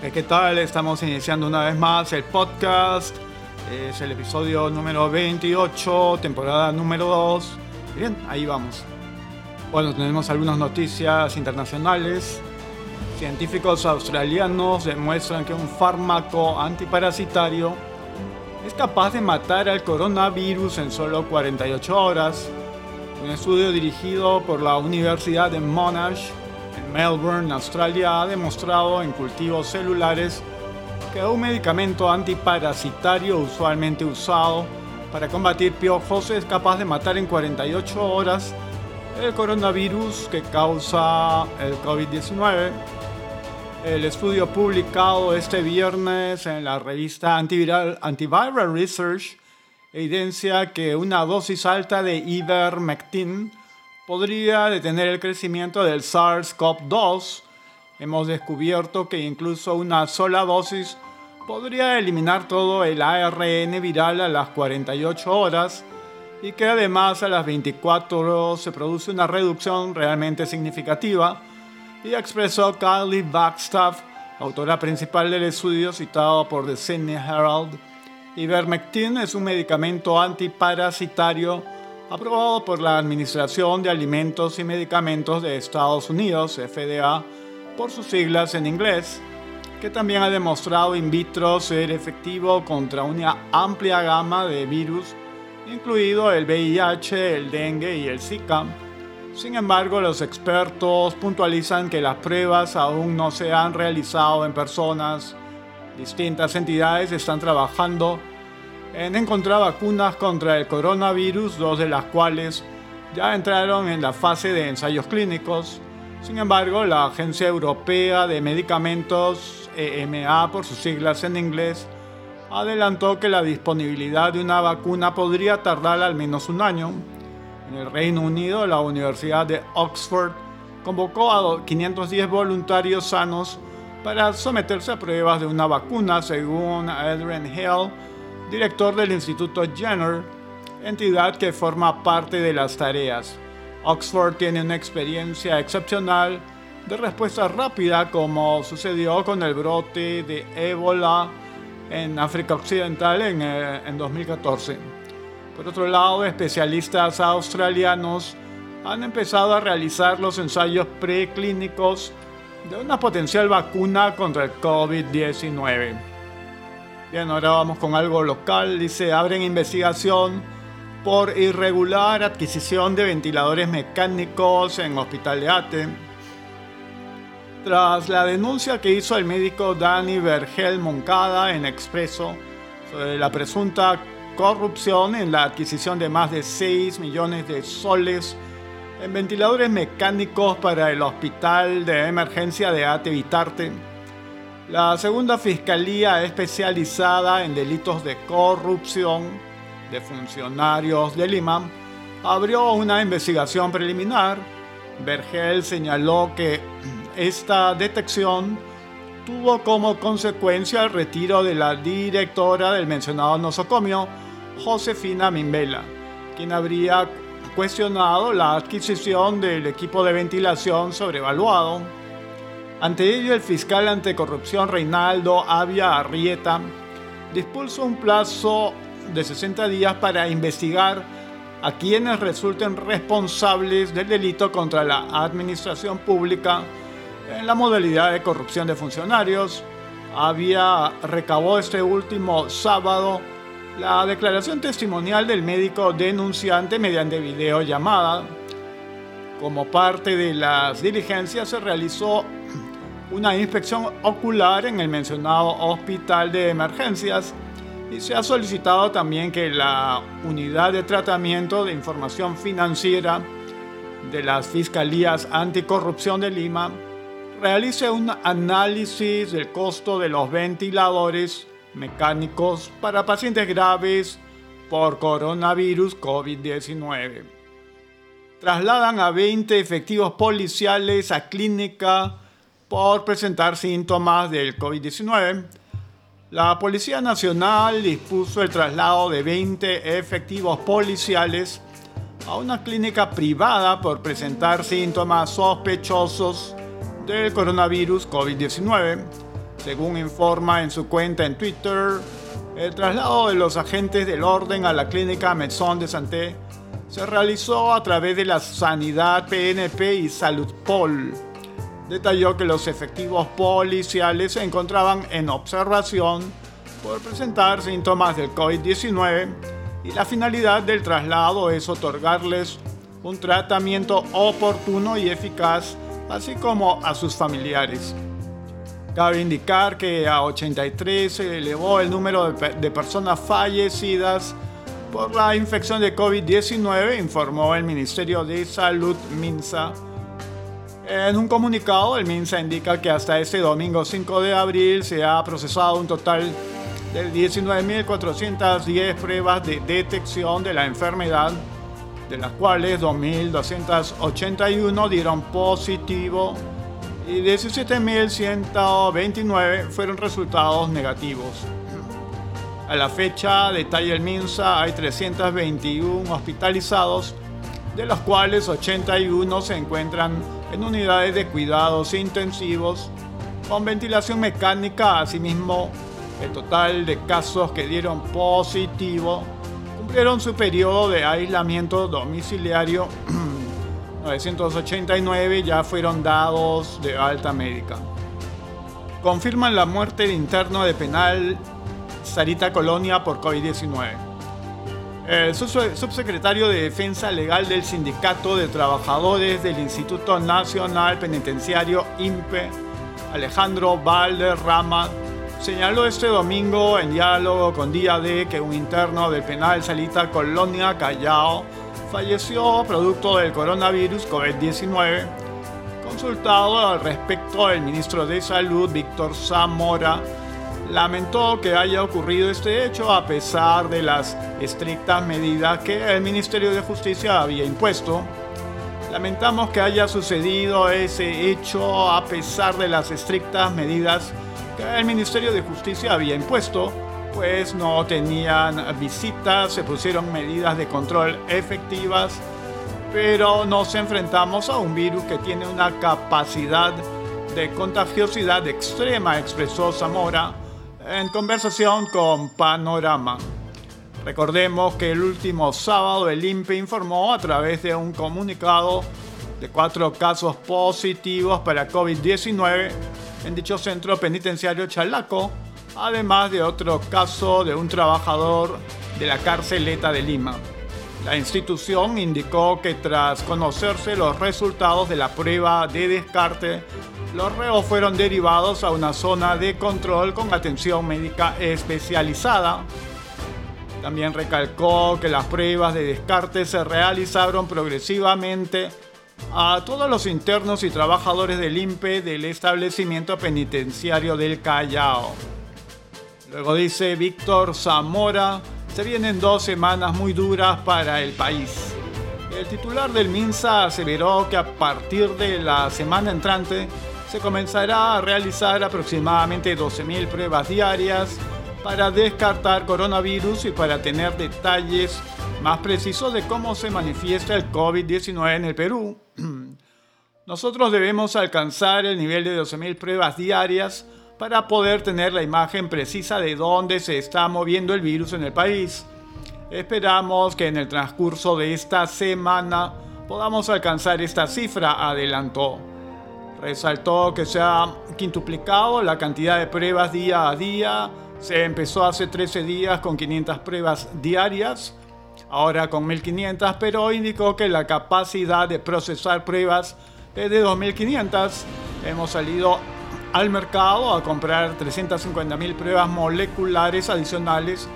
¿qué tal? Estamos iniciando una vez más el podcast. Es el episodio número 28, temporada número 2. Bien, ahí vamos. Bueno, tenemos algunas noticias internacionales. Científicos australianos demuestran que un fármaco antiparasitario es capaz de matar al coronavirus en solo 48 horas. Un estudio dirigido por la Universidad de Monash Melbourne, Australia, ha demostrado en cultivos celulares que un medicamento antiparasitario usualmente usado para combatir piojos es capaz de matar en 48 horas el coronavirus que causa el COVID-19. El estudio publicado este viernes en la revista Antiviral, Antiviral Research evidencia que una dosis alta de ivermectin podría detener el crecimiento del SARS-CoV-2. Hemos descubierto que incluso una sola dosis podría eliminar todo el ARN viral a las 48 horas y que además a las 24 horas se produce una reducción realmente significativa, y expresó Kylie Backstaff, autora principal del estudio citado por The Sydney Herald. Ivermectin es un medicamento antiparasitario aprobado por la Administración de Alimentos y Medicamentos de Estados Unidos, FDA, por sus siglas en inglés, que también ha demostrado in vitro ser efectivo contra una amplia gama de virus, incluido el VIH, el dengue y el Zika. Sin embargo, los expertos puntualizan que las pruebas aún no se han realizado en personas. Distintas entidades están trabajando en encontrar vacunas contra el coronavirus, dos de las cuales ya entraron en la fase de ensayos clínicos. Sin embargo, la Agencia Europea de Medicamentos, EMA por sus siglas en inglés, adelantó que la disponibilidad de una vacuna podría tardar al menos un año. En el Reino Unido, la Universidad de Oxford convocó a 510 voluntarios sanos para someterse a pruebas de una vacuna, según Adrian Hale, director del Instituto Jenner, entidad que forma parte de las tareas. Oxford tiene una experiencia excepcional de respuesta rápida como sucedió con el brote de ébola en África Occidental en, eh, en 2014. Por otro lado, especialistas australianos han empezado a realizar los ensayos preclínicos de una potencial vacuna contra el COVID-19. Bien, ahora vamos con algo local. Dice, abren investigación por irregular adquisición de ventiladores mecánicos en Hospital de Ate. Tras la denuncia que hizo el médico Dani Vergel Moncada en Expreso sobre la presunta corrupción en la adquisición de más de 6 millones de soles en ventiladores mecánicos para el Hospital de Emergencia de Ate Vitarte, la segunda Fiscalía especializada en delitos de corrupción de funcionarios de Lima abrió una investigación preliminar. Vergel señaló que esta detección tuvo como consecuencia el retiro de la directora del mencionado nosocomio, Josefina Mimbela, quien habría cuestionado la adquisición del equipo de ventilación sobrevaluado ante ello, el fiscal anticorrupción Reinaldo Avia Arrieta dispuso un plazo de 60 días para investigar a quienes resulten responsables del delito contra la administración pública en la modalidad de corrupción de funcionarios. Había recabó este último sábado la declaración testimonial del médico denunciante mediante videollamada. Como parte de las diligencias se realizó una inspección ocular en el mencionado hospital de emergencias y se ha solicitado también que la unidad de tratamiento de información financiera de las Fiscalías Anticorrupción de Lima realice un análisis del costo de los ventiladores mecánicos para pacientes graves por coronavirus COVID-19. Trasladan a 20 efectivos policiales a clínica por presentar síntomas del COVID-19. La Policía Nacional dispuso el traslado de 20 efectivos policiales a una clínica privada por presentar síntomas sospechosos del coronavirus COVID-19. Según informa en su cuenta en Twitter, el traslado de los agentes del orden a la clínica Maison de Santé se realizó a través de la Sanidad PNP y Salud Pol. Detalló que los efectivos policiales se encontraban en observación por presentar síntomas del COVID-19 y la finalidad del traslado es otorgarles un tratamiento oportuno y eficaz, así como a sus familiares. Cabe indicar que a 83 se elevó el número de, personas fallecidas por la infección de COVID-19, informó el Ministerio de Salud MINSA. En un comunicado, el MINSA indica que hasta este domingo 5 de abril se ha procesado un total de 19.410 pruebas de detección de la enfermedad, de las cuales 2.281 dieron positivo y 17.129 fueron resultados negativos. A la fecha, detalla el MINSA, hay 321 hospitalizados, de los cuales 81 se encuentran en unidades de cuidados intensivos con ventilación mecánica. Asimismo, el total de casos que dieron positivo cumplieron su periodo de aislamiento domiciliario. 989 ya fueron dados de alta médica. Confirman la muerte de interno de penal Sarita Colonia por COVID-19. El subsecretario de Defensa Legal del Sindicato de Trabajadores del Instituto Nacional Penitenciario INPE, Alejandro Valderrama, señaló este domingo en diálogo con Día D que un interno del penal Salita Colonia Callao falleció producto del coronavirus COVID-19. Consultado al respecto, el ministro de Salud, Víctor Zamora, lamentó que haya ocurrido este hecho a pesar de las estrictas medidas que el Ministerio de Justicia había impuesto. Lamentamos que haya sucedido ese hecho a pesar de las estrictas medidas que el Ministerio de Justicia había impuesto, pues no tenían visitas, se pusieron medidas de control efectivas, pero nos enfrentamos a un virus que tiene una capacidad de contagiosidad extrema, expresó Zamora, en conversación con Panorama. Recordemos que el último sábado el INPE informó a través de un comunicado de cuatro casos positivos para COVID-19 en dicho centro penitenciario Chalaco, además de otro caso de un trabajador de la carceleta de Lima. La institución indicó que tras conocerse los resultados de la prueba de descarte los reos fueron derivados a una zona de control con atención médica especializada. También recalcó que las pruebas de descarte se realizaron progresivamente a todos los internos y trabajadores del INPE del establecimiento penitenciario del Callao. Luego dice Víctor Zamora, se vienen dos semanas muy duras para el país. El titular del MINSA aseveró que a partir de la semana entrante se comenzará a realizar aproximadamente 12.000 pruebas diarias para descartar coronavirus y para tener detalles más precisos de cómo se manifiesta el COVID-19 en el Perú. Nosotros debemos alcanzar el nivel de 12.000 pruebas diarias para poder tener la imagen precisa de dónde se está moviendo el virus en el país. Esperamos que en el transcurso de esta semana podamos alcanzar esta cifra, adelantó. Resaltó que se ha quintuplicado la cantidad de pruebas día a día. Se empezó hace 13 días con 500 pruebas diarias, ahora con 1500, pero indicó que la capacidad de procesar pruebas es de 2500. Hemos salido al mercado a comprar 350.000 pruebas moleculares adicionales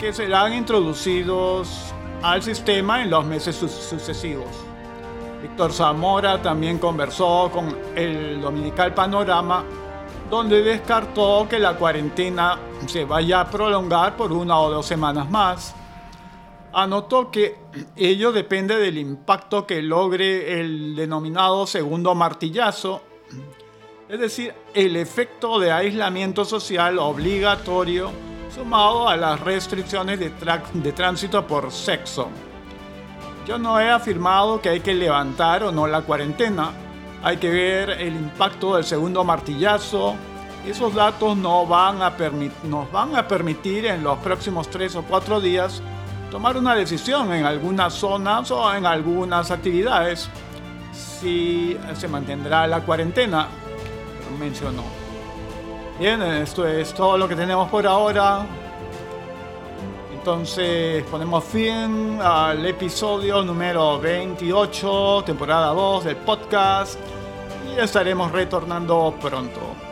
que serán introducidos al sistema en los meses sucesivos. Víctor Zamora también conversó con el Dominical Panorama, donde descartó que la cuarentena se vaya a prolongar por una o dos semanas más. Anotó que ello depende del impacto que logre el denominado segundo martillazo, es decir, el efecto de aislamiento social obligatorio sumado a las restricciones de, tránsito por sexo. Yo no he afirmado que hay que levantar o no la cuarentena. Hay que ver el impacto del segundo martillazo, esos datos no nos van a permitir en los próximos tres o cuatro días tomar una decisión en algunas zonas o en algunas actividades si se mantendrá la cuarentena, mencionó. Bien, esto es todo lo que tenemos por ahora. Entonces ponemos fin al episodio número 28, temporada 2 del podcast y estaremos retornando pronto.